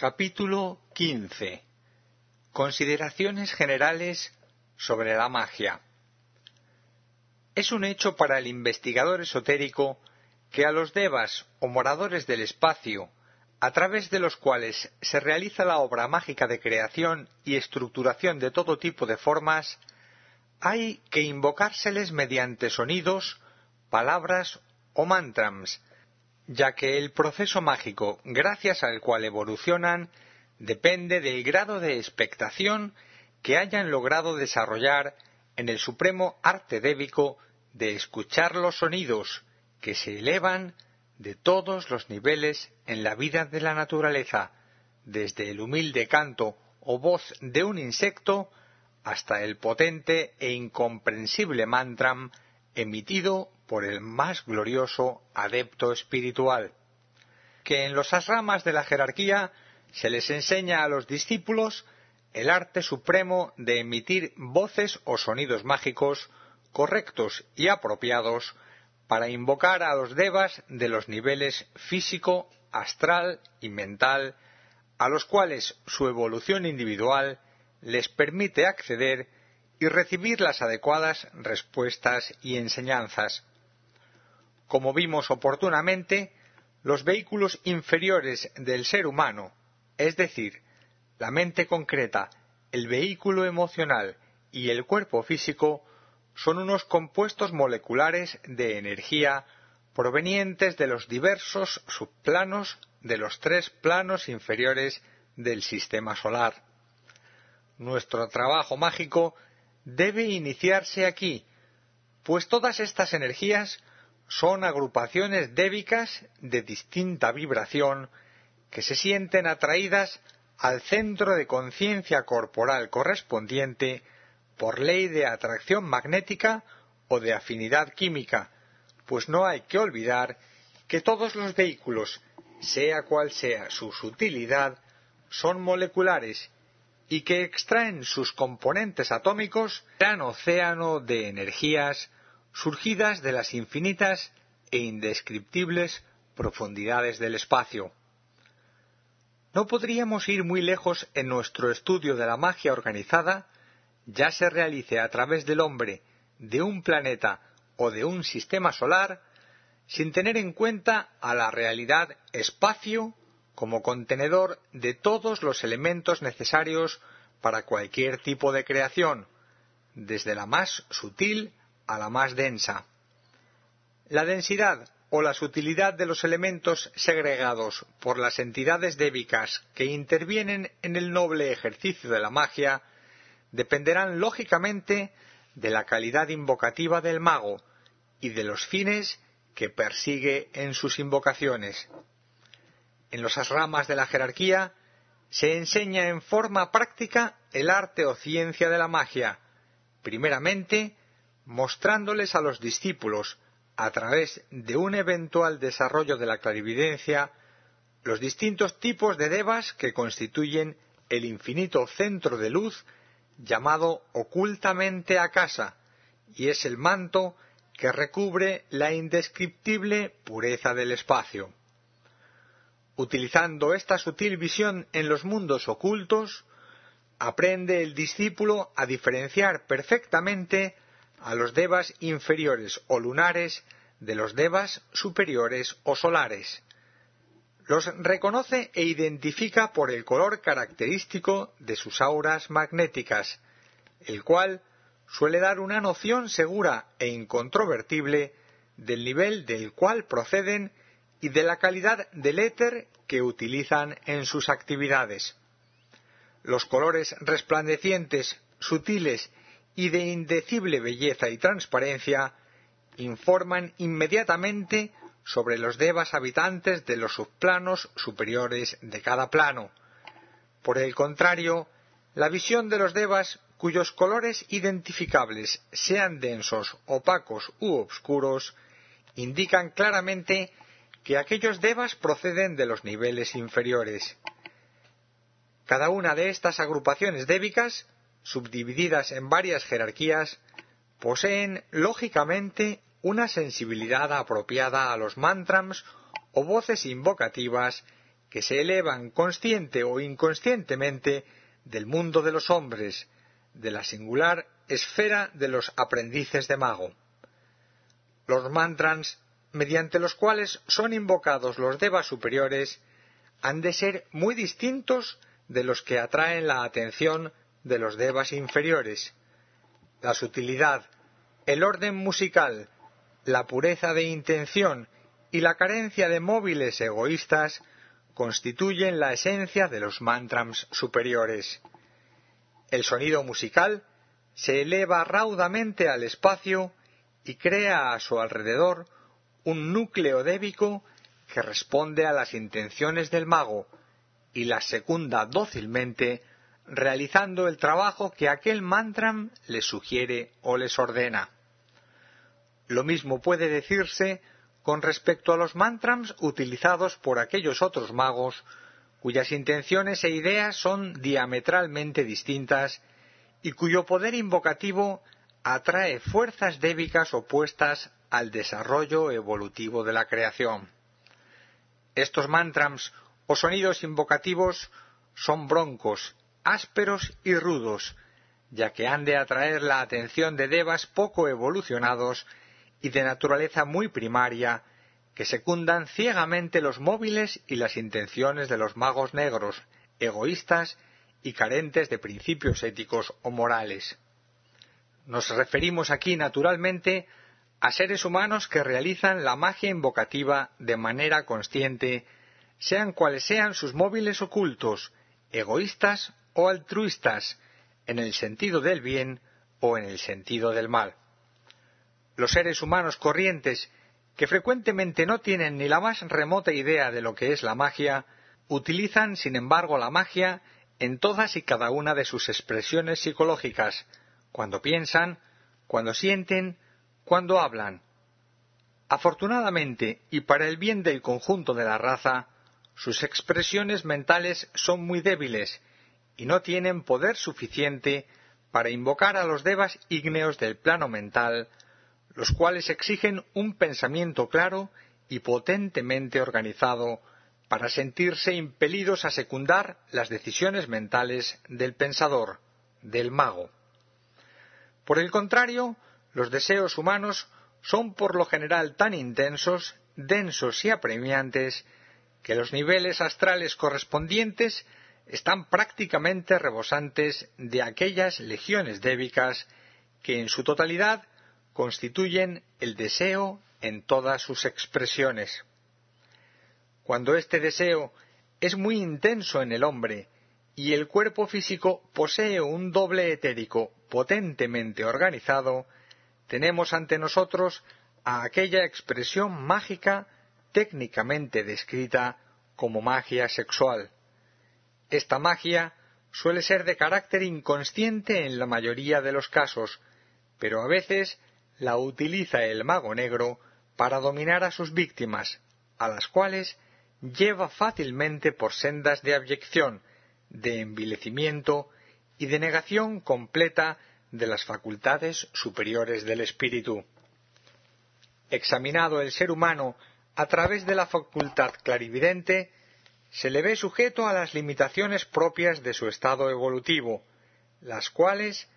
Capítulo 15 Consideraciones generales sobre la magia. Es un hecho para el investigador esotérico que a los devas o moradores del espacio, a través de los cuales se realiza la obra mágica de creación y estructuración de todo tipo de formas, hay que invocárseles mediante sonidos, palabras o mantrams, ya que el proceso mágico gracias al cual evolucionan depende del grado de expectación que hayan logrado desarrollar en el supremo arte débico de escuchar los sonidos que se elevan de todos los niveles en la vida de la naturaleza, desde el humilde canto o voz de un insecto hasta el potente e incomprensible mantram emitido por el más glorioso adepto espiritual, que en los asramas de la jerarquía se les enseña a los discípulos el arte supremo de emitir voces o sonidos mágicos correctos y apropiados para invocar a los devas de los niveles físico, astral y mental, a los cuales su evolución individual les permite acceder y recibir las adecuadas respuestas y enseñanzas. Como vimos oportunamente, los vehículos inferiores del ser humano, es decir, la mente concreta, el vehículo emocional y el cuerpo físico, son unos compuestos moleculares de energía provenientes de los diversos subplanos de los tres planos inferiores del sistema solar. Nuestro trabajo mágico debe iniciarse aquí, pues todas estas energías son agrupaciones débicas de distinta vibración que se sienten atraídas al centro de conciencia corporal correspondiente por ley de atracción magnética o de afinidad química, pues no hay que olvidar que todos los vehículos, sea cual sea su sutilidad, son moleculares y que extraen sus componentes atómicos gran océano de energías surgidas de las infinitas e indescriptibles profundidades del espacio. No podríamos ir muy lejos en nuestro estudio de la magia organizada, ya se realice a través del hombre, de un planeta o de un sistema solar, sin tener en cuenta a la realidad espacio como contenedor de todos los elementos necesarios para cualquier tipo de creación, desde la más sutil a la más densa. La densidad o la sutilidad de los elementos segregados por las entidades débicas que intervienen en el noble ejercicio de la magia dependerán lógicamente de la calidad invocativa del mago y de los fines que persigue en sus invocaciones. En los asramas de la jerarquía se enseña en forma práctica el arte o ciencia de la magia, primeramente mostrándoles a los discípulos, a través de un eventual desarrollo de la clarividencia, los distintos tipos de devas que constituyen el infinito centro de luz llamado ocultamente a casa, y es el manto que recubre la indescriptible pureza del espacio. Utilizando esta sutil visión en los mundos ocultos, aprende el discípulo a diferenciar perfectamente a los devas inferiores o lunares de los devas superiores o solares. Los reconoce e identifica por el color característico de sus auras magnéticas, el cual suele dar una noción segura e incontrovertible del nivel del cual proceden y de la calidad del éter que utilizan en sus actividades. Los colores resplandecientes, sutiles y de indecible belleza y transparencia informan inmediatamente sobre los devas habitantes de los subplanos superiores de cada plano. Por el contrario, la visión de los devas cuyos colores identificables sean densos, opacos u obscuros, indican claramente que aquellos devas proceden de los niveles inferiores. Cada una de estas agrupaciones débicas subdivididas en varias jerarquías, poseen lógicamente una sensibilidad apropiada a los mantrams o voces invocativas que se elevan consciente o inconscientemente del mundo de los hombres, de la singular esfera de los aprendices de mago. Los mantras, mediante los cuales son invocados los devas superiores, han de ser muy distintos de los que atraen la atención de los devas inferiores. La sutilidad, el orden musical, la pureza de intención y la carencia de móviles egoístas constituyen la esencia de los mantras superiores. El sonido musical se eleva raudamente al espacio y crea a su alrededor un núcleo débico que responde a las intenciones del mago y las secunda dócilmente realizando el trabajo que aquel mantram le sugiere o les ordena. Lo mismo puede decirse con respecto a los mantrams utilizados por aquellos otros magos cuyas intenciones e ideas son diametralmente distintas y cuyo poder invocativo atrae fuerzas débicas opuestas al desarrollo evolutivo de la creación. Estos mantrams o sonidos invocativos son broncos, ásperos y rudos, ya que han de atraer la atención de devas poco evolucionados y de naturaleza muy primaria, que secundan ciegamente los móviles y las intenciones de los magos negros, egoístas y carentes de principios éticos o morales. Nos referimos aquí, naturalmente, a seres humanos que realizan la magia invocativa de manera consciente, sean cuales sean sus móviles ocultos, egoístas o altruistas, en el sentido del bien o en el sentido del mal. Los seres humanos corrientes, que frecuentemente no tienen ni la más remota idea de lo que es la magia, utilizan, sin embargo, la magia en todas y cada una de sus expresiones psicológicas, cuando piensan, cuando sienten, cuando hablan. Afortunadamente, y para el bien del conjunto de la raza, sus expresiones mentales son muy débiles y no tienen poder suficiente para invocar a los devas ígneos del plano mental los cuales exigen un pensamiento claro y potentemente organizado para sentirse impelidos a secundar las decisiones mentales del pensador, del mago. Por el contrario, los deseos humanos son por lo general tan intensos, densos y apremiantes que los niveles astrales correspondientes están prácticamente rebosantes de aquellas legiones débicas que en su totalidad constituyen el deseo en todas sus expresiones. Cuando este deseo es muy intenso en el hombre y el cuerpo físico posee un doble etérico potentemente organizado, tenemos ante nosotros a aquella expresión mágica técnicamente descrita como magia sexual. Esta magia suele ser de carácter inconsciente en la mayoría de los casos, pero a veces la utiliza el mago negro para dominar a sus víctimas, a las cuales lleva fácilmente por sendas de abyección, de envilecimiento y de negación completa de las facultades superiores del espíritu. Examinado el ser humano a través de la facultad clarividente, se le ve sujeto a las limitaciones propias de su estado evolutivo, las cuales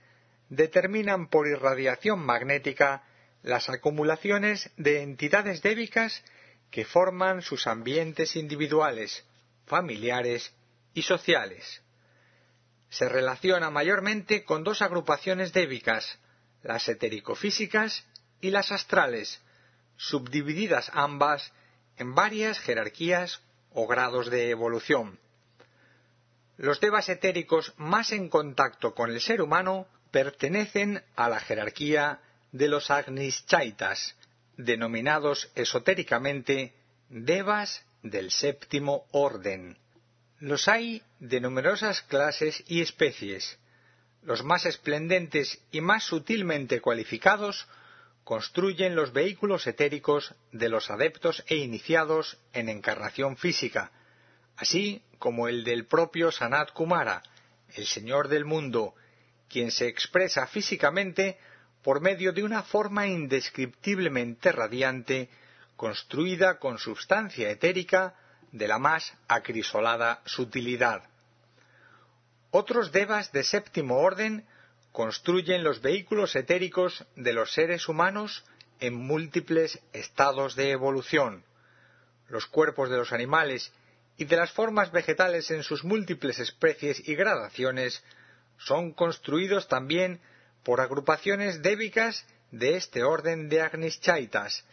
determinan por irradiación magnética las acumulaciones de entidades débicas que forman sus ambientes individuales, familiares y sociales. Se relaciona mayormente con dos agrupaciones débicas, las etericofísicas y las astrales, subdivididas ambas en varias jerarquías o grados de evolución. Los devas etéricos más en contacto con el ser humano pertenecen a la jerarquía de los Agnischaitas, denominados esotéricamente devas del séptimo orden. Los hay de numerosas clases y especies. Los más esplendentes y más sutilmente cualificados construyen los vehículos etéricos de los adeptos e iniciados en encarnación física, así como el del propio Sanat Kumara, el Señor del mundo, quien se expresa físicamente por medio de una forma indescriptiblemente radiante, construida con substancia etérica de la más acrisolada sutilidad. Otros devas de séptimo orden construyen los vehículos etéricos de los seres humanos en múltiples estados de evolución. Los cuerpos de los animales y de las formas vegetales en sus múltiples especies y gradaciones son construidos también por agrupaciones débicas de este orden de Agnischaitas,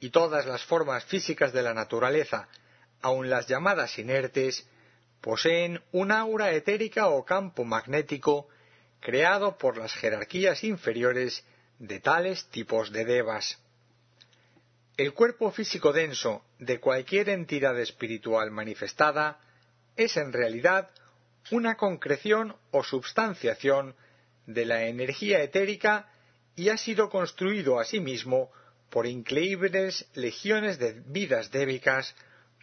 y todas las formas físicas de la naturaleza, aun las llamadas inertes, poseen un aura etérica o campo magnético creado por las jerarquías inferiores de tales tipos de devas. El cuerpo físico denso de cualquier entidad espiritual manifestada es en realidad una concreción o substanciación de la energía etérica y ha sido construido asimismo por increíbles legiones de vidas débicas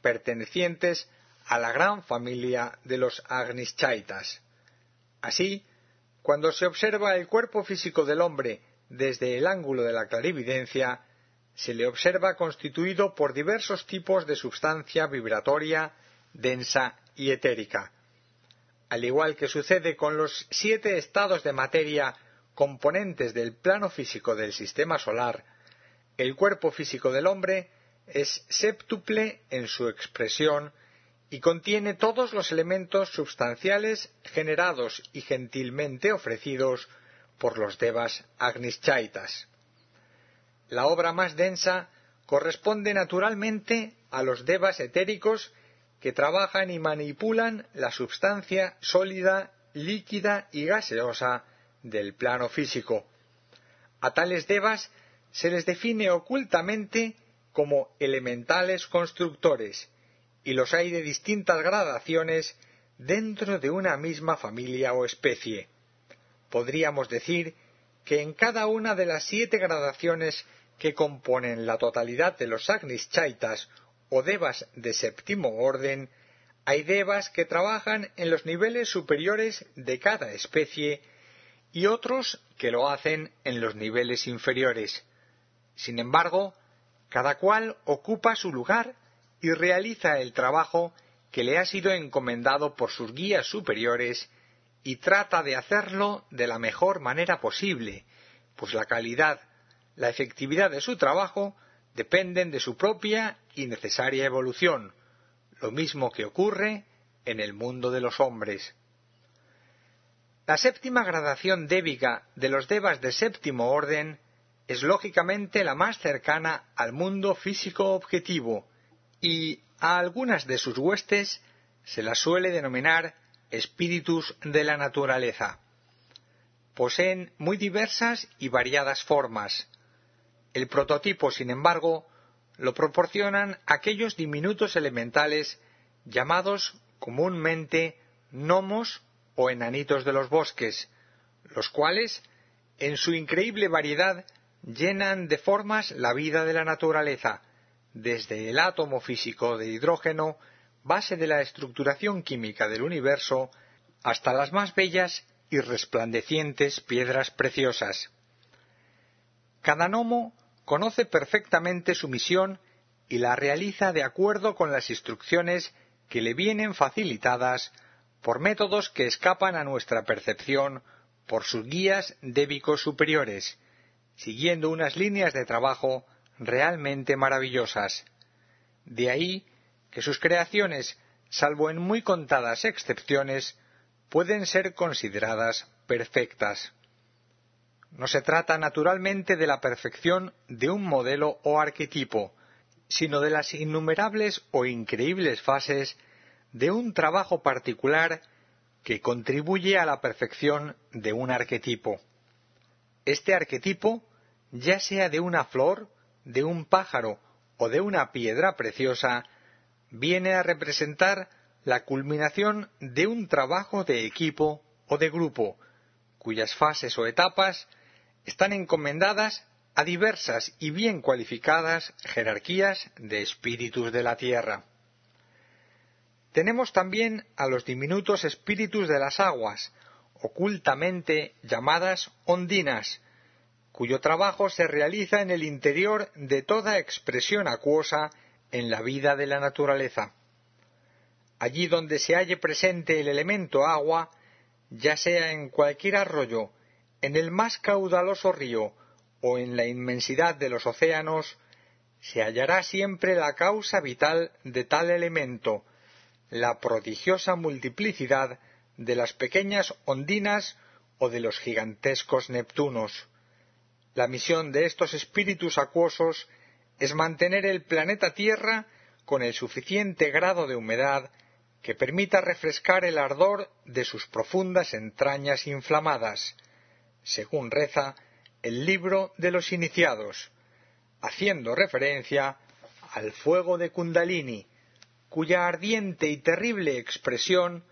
pertenecientes a la gran familia de los Agnischaitas. Así, cuando se observa el cuerpo físico del hombre desde el ángulo de la clarividencia, se le observa constituido por diversos tipos de substancia vibratoria, densa y etérica. Al igual que sucede con los siete estados de materia componentes del plano físico del sistema solar, el cuerpo físico del hombre es séptuple en su expresión y contiene todos los elementos substanciales generados y gentilmente ofrecidos por los devas agnischaitas. La obra más densa corresponde naturalmente a los devas etéricos que trabajan y manipulan la substancia sólida, líquida y gaseosa del plano físico. A tales devas se les define ocultamente como elementales constructores, y los hay de distintas gradaciones dentro de una misma familia o especie. Podríamos decir que en cada una de las siete gradaciones que componen la totalidad de los Agnischaitas o devas de séptimo orden, hay devas que trabajan en los niveles superiores de cada especie y otros que lo hacen en los niveles inferiores. Sin embargo, cada cual ocupa su lugar y realiza el trabajo que le ha sido encomendado por sus guías superiores y trata de hacerlo de la mejor manera posible, pues la calidad, la efectividad de su trabajo dependen de su propia y necesaria evolución, lo mismo que ocurre en el mundo de los hombres. La séptima gradación débica de los devas de séptimo orden es lógicamente la más cercana al mundo físico objetivo y a algunas de sus huestes se las suele denominar espíritus de la naturaleza. Poseen muy diversas y variadas formas. El prototipo, sin embargo, lo proporcionan aquellos diminutos elementales llamados comúnmente gnomos o enanitos de los bosques, los cuales, en su increíble variedad, llenan de formas la vida de la naturaleza, desde el átomo físico de hidrógeno, base de la estructuración química del universo, hasta las más bellas y resplandecientes piedras preciosas. Cada gnomo conoce perfectamente su misión y la realiza de acuerdo con las instrucciones que le vienen facilitadas por métodos que escapan a nuestra percepción por sus guías débicos superiores, siguiendo unas líneas de trabajo realmente maravillosas. De ahí que sus creaciones, salvo en muy contadas excepciones, pueden ser consideradas perfectas. No se trata naturalmente de la perfección de un modelo o arquetipo, sino de las innumerables o increíbles fases de un trabajo particular que contribuye a la perfección de un arquetipo. Este arquetipo, ya sea de una flor, de un pájaro o de una piedra preciosa, viene a representar la culminación de un trabajo de equipo o de grupo, cuyas fases o etapas están encomendadas a diversas y bien cualificadas jerarquías de espíritus de la tierra. Tenemos también a los diminutos espíritus de las aguas, ocultamente llamadas ondinas, cuyo trabajo se realiza en el interior de toda expresión acuosa en la vida de la naturaleza. allí donde se halle presente el elemento agua, ya sea en cualquier arroyo, en el más caudaloso río o en la inmensidad de los océanos, se hallará siempre la causa vital de tal elemento, la prodigiosa multiplicidad de las pequeñas ondinas o de los gigantescos Neptunos. La misión de estos espíritus acuosos es mantener el planeta Tierra con el suficiente grado de humedad que permita refrescar el ardor de sus profundas entrañas inflamadas, según reza el libro de los iniciados, haciendo referencia al fuego de Kundalini, cuya ardiente y terrible expresión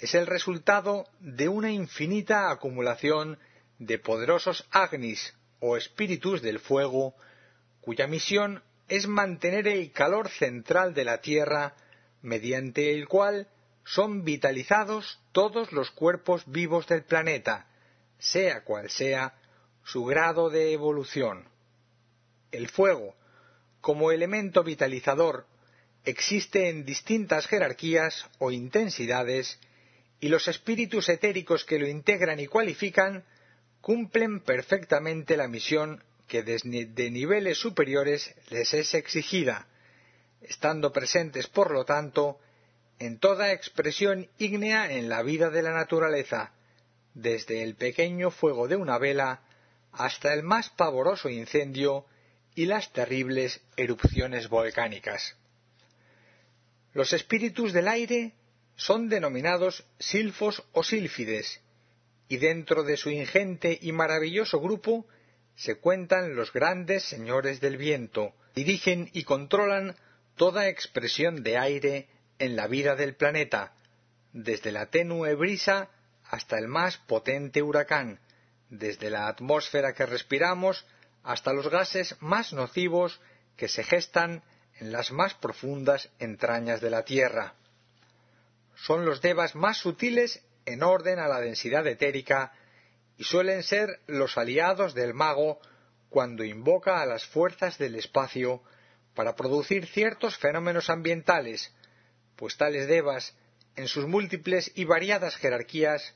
es el resultado de una infinita acumulación de poderosos agnis o espíritus del fuego, cuya misión es mantener el calor central de la Tierra, mediante el cual son vitalizados todos los cuerpos vivos del planeta, sea cual sea su grado de evolución. El fuego, como elemento vitalizador, existe en distintas jerarquías o intensidades y los espíritus etéricos que lo integran y cualifican cumplen perfectamente la misión que desde niveles superiores les es exigida, estando presentes, por lo tanto, en toda expresión ígnea en la vida de la naturaleza, desde el pequeño fuego de una vela hasta el más pavoroso incendio y las terribles erupciones volcánicas. Los espíritus del aire son denominados silfos o sílfides, y dentro de su ingente y maravilloso grupo se cuentan los grandes señores del viento, dirigen y controlan toda expresión de aire en la vida del planeta, desde la tenue brisa hasta el más potente huracán, desde la atmósfera que respiramos hasta los gases más nocivos que se gestan en las más profundas entrañas de la Tierra. Son los devas más sutiles en orden a la densidad etérica y suelen ser los aliados del mago cuando invoca a las fuerzas del espacio para producir ciertos fenómenos ambientales, pues tales devas, en sus múltiples y variadas jerarquías,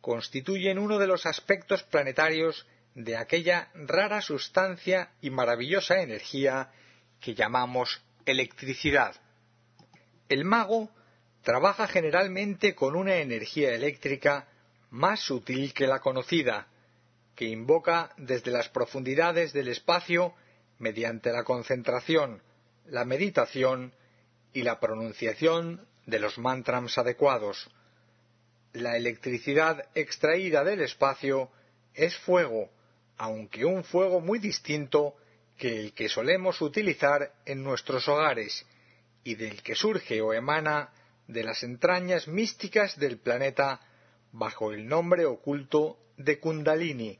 constituyen uno de los aspectos planetarios de aquella rara sustancia y maravillosa energía que llamamos electricidad. El mago trabaja generalmente con una energía eléctrica más sutil que la conocida, que invoca desde las profundidades del espacio mediante la concentración, la meditación y la pronunciación de los mantras adecuados. La electricidad extraída del espacio es fuego, aunque un fuego muy distinto que el que solemos utilizar en nuestros hogares y del que surge o emana de las entrañas místicas del planeta bajo el nombre oculto de Kundalini,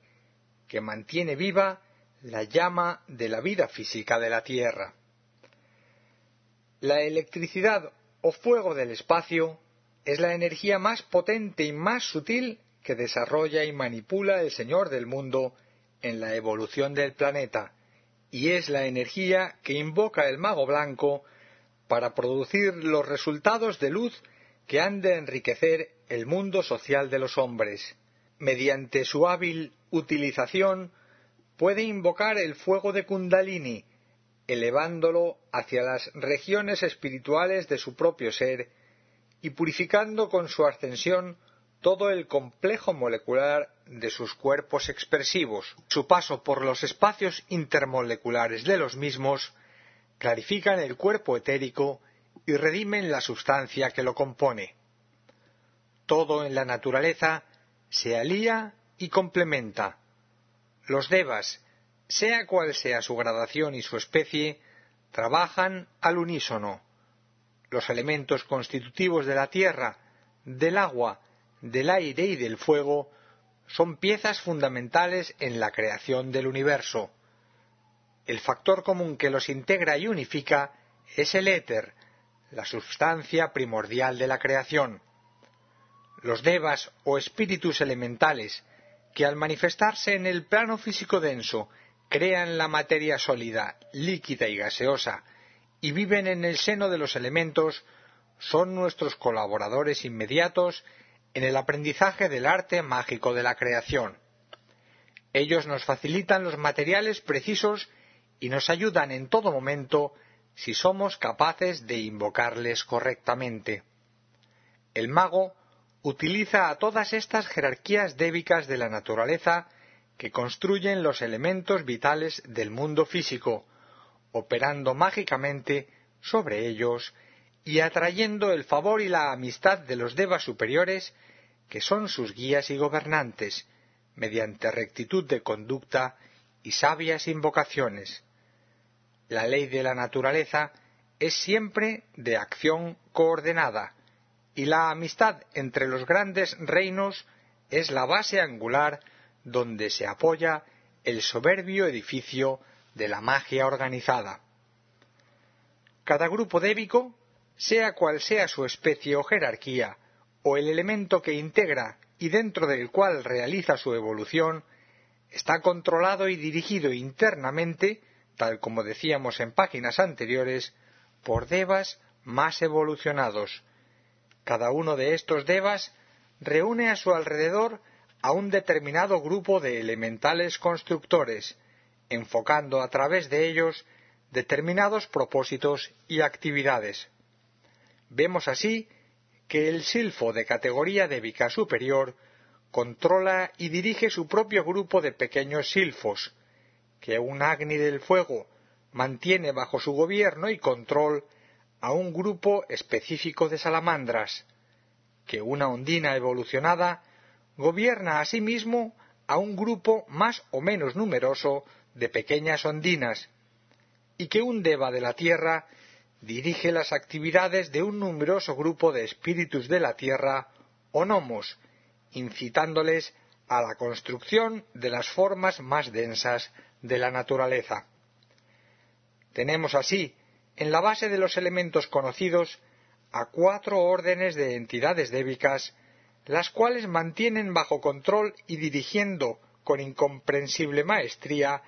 que mantiene viva la llama de la vida física de la Tierra. La electricidad o fuego del espacio es la energía más potente y más sutil que desarrolla y manipula el Señor del mundo en la evolución del planeta, y es la energía que invoca el mago blanco para producir los resultados de luz que han de enriquecer el mundo social de los hombres. Mediante su hábil utilización puede invocar el fuego de Kundalini, elevándolo hacia las regiones espirituales de su propio ser y purificando con su ascensión todo el complejo molecular de sus cuerpos expresivos. Su paso por los espacios intermoleculares de los mismos clarifican el cuerpo etérico y redimen la sustancia que lo compone. Todo en la naturaleza se alía y complementa. Los devas, sea cual sea su gradación y su especie, trabajan al unísono. Los elementos constitutivos de la tierra, del agua, del aire y del fuego son piezas fundamentales en la creación del universo. El factor común que los integra y unifica es el éter, la sustancia primordial de la creación. Los devas o espíritus elementales, que al manifestarse en el plano físico denso crean la materia sólida, líquida y gaseosa, y viven en el seno de los elementos, son nuestros colaboradores inmediatos en el aprendizaje del arte mágico de la creación. Ellos nos facilitan los materiales precisos y nos ayudan en todo momento si somos capaces de invocarles correctamente. El mago utiliza a todas estas jerarquías débicas de la naturaleza que construyen los elementos vitales del mundo físico, operando mágicamente sobre ellos y atrayendo el favor y la amistad de los devas superiores, que son sus guías y gobernantes, mediante rectitud de conducta y sabias invocaciones. La ley de la naturaleza es siempre de acción coordenada, y la amistad entre los grandes reinos es la base angular donde se apoya el soberbio edificio de la magia organizada. Cada grupo débico, sea cual sea su especie o jerarquía, o el elemento que integra y dentro del cual realiza su evolución, está controlado y dirigido internamente, tal como decíamos en páginas anteriores, por devas más evolucionados. Cada uno de estos devas reúne a su alrededor a un determinado grupo de elementales constructores, enfocando a través de ellos determinados propósitos y actividades. Vemos así que el silfo de categoría débica superior controla y dirige su propio grupo de pequeños silfos, que un agni del fuego mantiene bajo su gobierno y control a un grupo específico de salamandras, que una ondina evolucionada gobierna asimismo a un grupo más o menos numeroso de pequeñas ondinas, y que un deva de la tierra dirige las actividades de un numeroso grupo de espíritus de la tierra o gnomos, incitándoles a la construcción de las formas más densas de la naturaleza. Tenemos así, en la base de los elementos conocidos, a cuatro órdenes de entidades débicas las cuales mantienen bajo control y dirigiendo con incomprensible maestría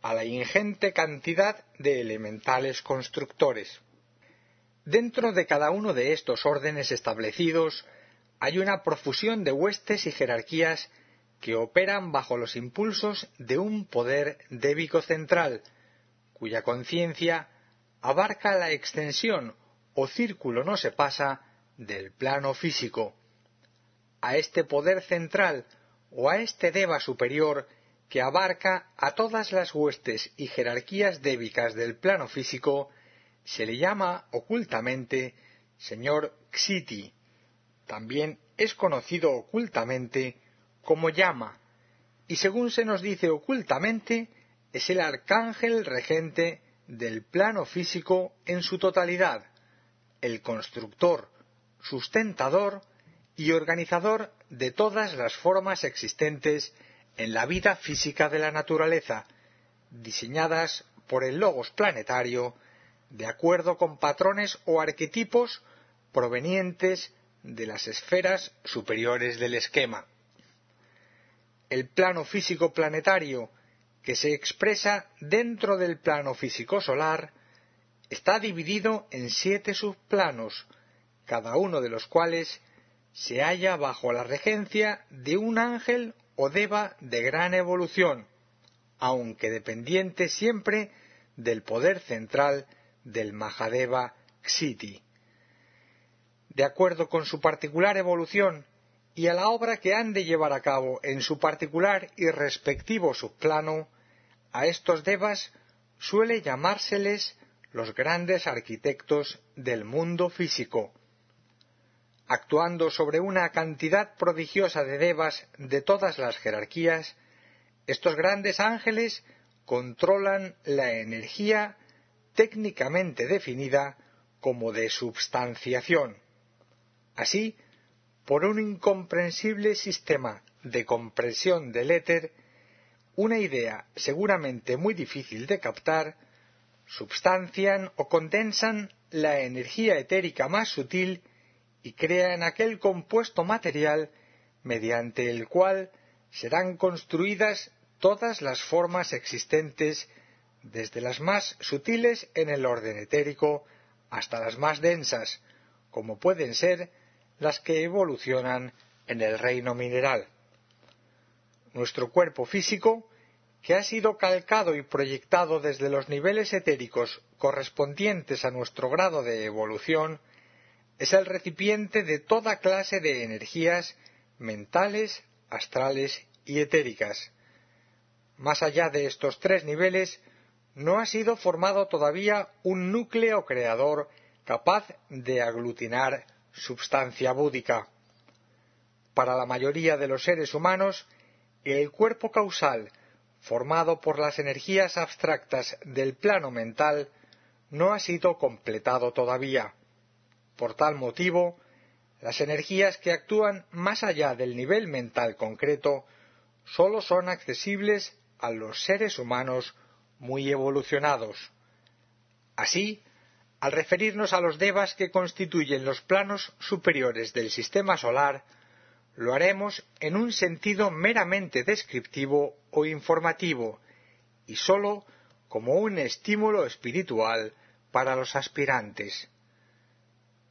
a la ingente cantidad de elementales constructores. Dentro de cada uno de estos órdenes establecidos hay una profusión de huestes y jerarquías que operan bajo los impulsos de un poder débico central, cuya conciencia abarca la extensión o círculo no se pasa del plano físico a este poder central o a este deva superior que abarca a todas las huestes y jerarquías débicas del plano físico, se le llama ocultamente señor Xiti. También es conocido ocultamente como llama, y según se nos dice ocultamente, es el arcángel regente del plano físico en su totalidad, el constructor, sustentador y organizador de todas las formas existentes en la vida física de la naturaleza, diseñadas por el logos planetario de acuerdo con patrones o arquetipos provenientes de las esferas superiores del esquema. El plano físico planetario que se expresa dentro del plano físico solar está dividido en siete subplanos, cada uno de los cuales se halla bajo la regencia de un ángel o deva de gran evolución, aunque dependiente siempre del poder central del Mahadeva Ksiti. De acuerdo con su particular evolución y a la obra que han de llevar a cabo en su particular y respectivo subplano, a estos devas suele llamárseles los grandes arquitectos del mundo físico, actuando sobre una cantidad prodigiosa de devas de todas las jerarquías, estos grandes ángeles controlan la energía técnicamente definida como de substanciación. Así, por un incomprensible sistema de compresión del éter, una idea seguramente muy difícil de captar, substancian o condensan la energía etérica más sutil y crean aquel compuesto material mediante el cual serán construidas todas las formas existentes desde las más sutiles en el orden etérico hasta las más densas, como pueden ser las que evolucionan en el reino mineral. Nuestro cuerpo físico, que ha sido calcado y proyectado desde los niveles etéricos correspondientes a nuestro grado de evolución, es el recipiente de toda clase de energías mentales, astrales y etéricas. Más allá de estos tres niveles, no ha sido formado todavía un núcleo creador capaz de aglutinar substancia búdica. Para la mayoría de los seres humanos, el cuerpo causal, formado por las energías abstractas del plano mental, no ha sido completado todavía. Por tal motivo, las energías que actúan más allá del nivel mental concreto sólo son accesibles a los seres humanos muy evolucionados. Así, al referirnos a los devas que constituyen los planos superiores del sistema solar, lo haremos en un sentido meramente descriptivo o informativo y sólo como un estímulo espiritual para los aspirantes.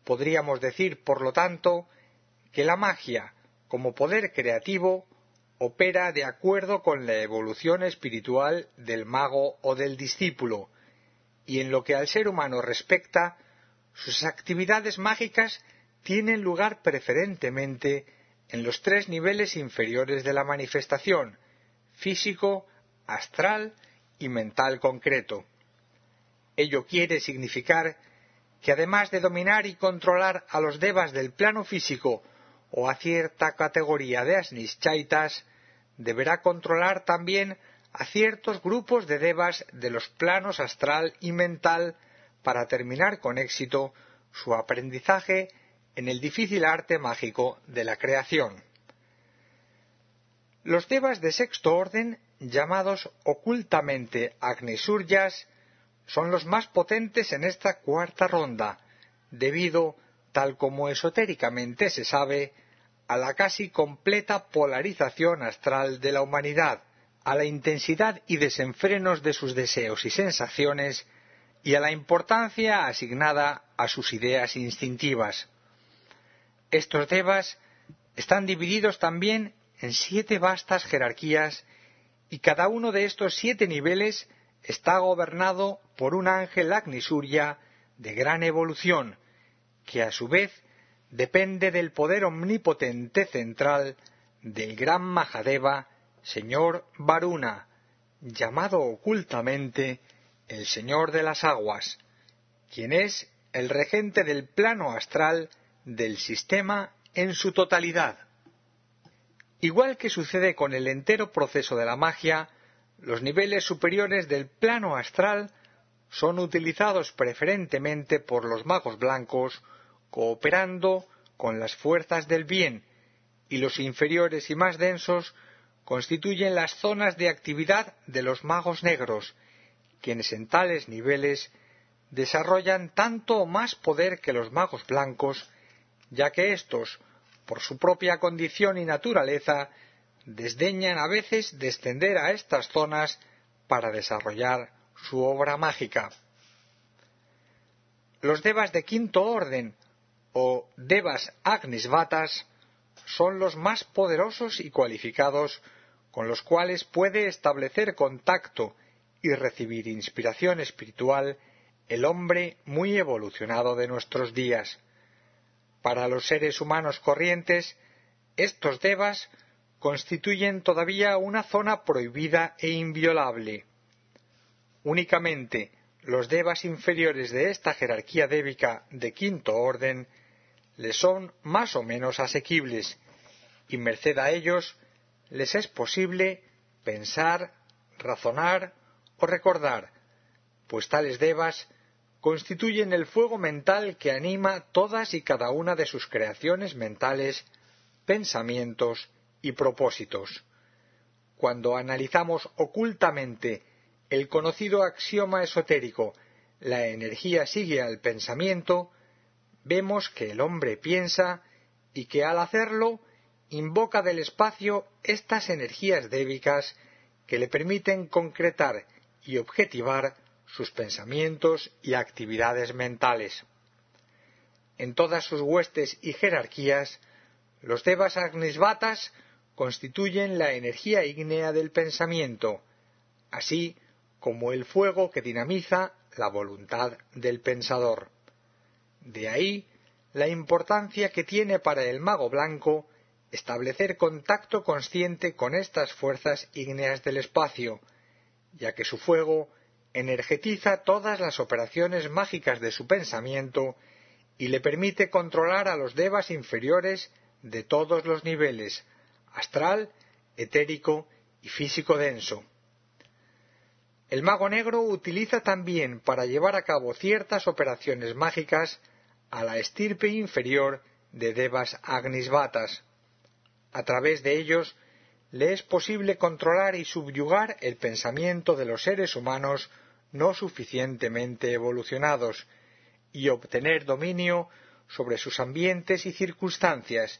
Podríamos decir, por lo tanto, que la magia, como poder creativo, opera de acuerdo con la evolución espiritual del mago o del discípulo, y en lo que al ser humano respecta, sus actividades mágicas tienen lugar preferentemente en los tres niveles inferiores de la manifestación, físico, astral y mental concreto. Ello quiere significar que además de dominar y controlar a los devas del plano físico o a cierta categoría de asnischaitas, deberá controlar también a ciertos grupos de devas de los planos astral y mental para terminar con éxito su aprendizaje en el difícil arte mágico de la creación. Los devas de sexto orden, llamados ocultamente Agnesuryas, son los más potentes en esta cuarta ronda, debido, tal como esotéricamente se sabe, a la casi completa polarización astral de la humanidad, a la intensidad y desenfrenos de sus deseos y sensaciones, y a la importancia asignada a sus ideas instintivas. Estos devas están divididos también en siete vastas jerarquías y cada uno de estos siete niveles está gobernado por un ángel Agnisurya de gran evolución, que a su vez depende del poder omnipotente central del gran Mahadeva, señor Varuna, llamado ocultamente el Señor de las Aguas, quien es el regente del plano astral del sistema en su totalidad. Igual que sucede con el entero proceso de la magia, los niveles superiores del plano astral son utilizados preferentemente por los magos blancos cooperando con las fuerzas del bien y los inferiores y más densos constituyen las zonas de actividad de los magos negros, quienes en tales niveles desarrollan tanto o más poder que los magos blancos, ya que éstos, por su propia condición y naturaleza, desdeñan a veces descender a estas zonas para desarrollar su obra mágica. Los devas de quinto orden o devas agnisvatas son los más poderosos y cualificados con los cuales puede establecer contacto y recibir inspiración espiritual el hombre muy evolucionado de nuestros días. Para los seres humanos corrientes, estos devas constituyen todavía una zona prohibida e inviolable. Únicamente los devas inferiores de esta jerarquía débica de quinto orden les son más o menos asequibles, y merced a ellos les es posible pensar, razonar o recordar, pues tales devas constituyen el fuego mental que anima todas y cada una de sus creaciones mentales, pensamientos y propósitos. Cuando analizamos ocultamente el conocido axioma esotérico la energía sigue al pensamiento, vemos que el hombre piensa y que al hacerlo invoca del espacio estas energías débicas que le permiten concretar y objetivar sus pensamientos y actividades mentales. en todas sus huestes y jerarquías, los devas agnisvatas constituyen la energía ígnea del pensamiento, así como el fuego que dinamiza la voluntad del pensador. De ahí la importancia que tiene para el mago blanco establecer contacto consciente con estas fuerzas ígneas del espacio, ya que su fuego energetiza todas las operaciones mágicas de su pensamiento y le permite controlar a los devas inferiores de todos los niveles, astral, etérico y físico denso. El mago negro utiliza también para llevar a cabo ciertas operaciones mágicas a la estirpe inferior de devas agnisvatas. A través de ellos le es posible controlar y subyugar el pensamiento de los seres humanos no suficientemente evolucionados y obtener dominio sobre sus ambientes y circunstancias,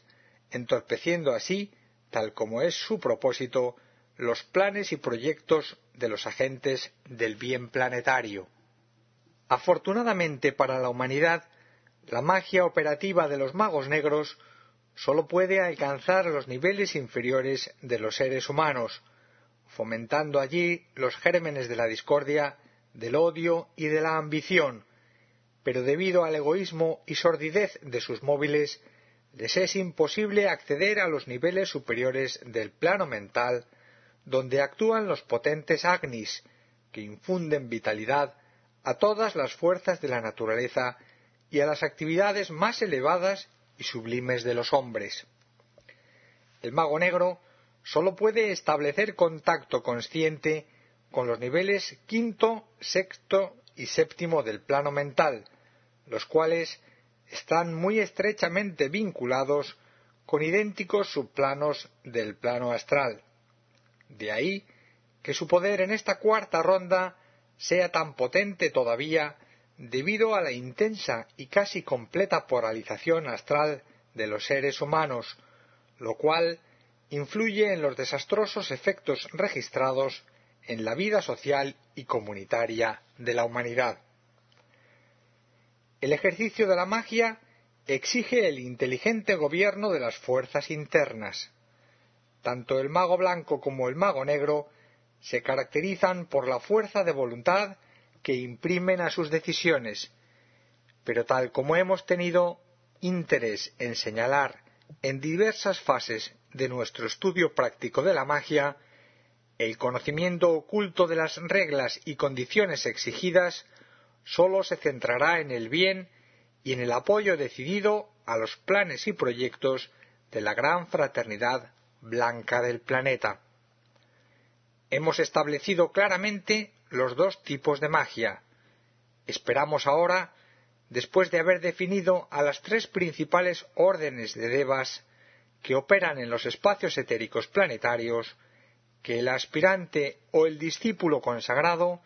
entorpeciendo así, tal como es su propósito, los planes y proyectos de los agentes del bien planetario. Afortunadamente para la humanidad, la magia operativa de los magos negros sólo puede alcanzar los niveles inferiores de los seres humanos, fomentando allí los gérmenes de la discordia, del odio y de la ambición, pero debido al egoísmo y sordidez de sus móviles, les es imposible acceder a los niveles superiores del plano mental, donde actúan los potentes agnis, que infunden vitalidad a todas las fuerzas de la naturaleza y a las actividades más elevadas y sublimes de los hombres. El mago negro sólo puede establecer contacto consciente con los niveles quinto, sexto y séptimo del plano mental, los cuales están muy estrechamente vinculados con idénticos subplanos del plano astral. De ahí que su poder en esta cuarta ronda sea tan potente todavía debido a la intensa y casi completa polarización astral de los seres humanos, lo cual influye en los desastrosos efectos registrados en la vida social y comunitaria de la humanidad. El ejercicio de la magia exige el inteligente gobierno de las fuerzas internas. Tanto el mago blanco como el mago negro se caracterizan por la fuerza de voluntad que imprimen a sus decisiones, pero tal como hemos tenido interés en señalar en diversas fases de nuestro estudio práctico de la magia, el conocimiento oculto de las reglas y condiciones exigidas sólo se centrará en el bien y en el apoyo decidido a los planes y proyectos de la gran fraternidad blanca del planeta. Hemos establecido claramente los dos tipos de magia. Esperamos ahora, después de haber definido a las tres principales órdenes de devas que operan en los espacios etéricos planetarios, que el aspirante o el discípulo consagrado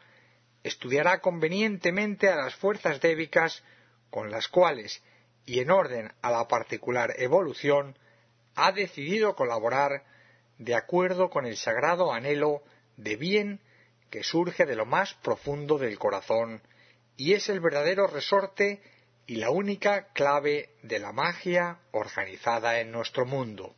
estudiará convenientemente a las fuerzas débicas con las cuales, y en orden a la particular evolución, ha decidido colaborar de acuerdo con el sagrado anhelo de bien que surge de lo más profundo del corazón y es el verdadero resorte y la única clave de la magia organizada en nuestro mundo.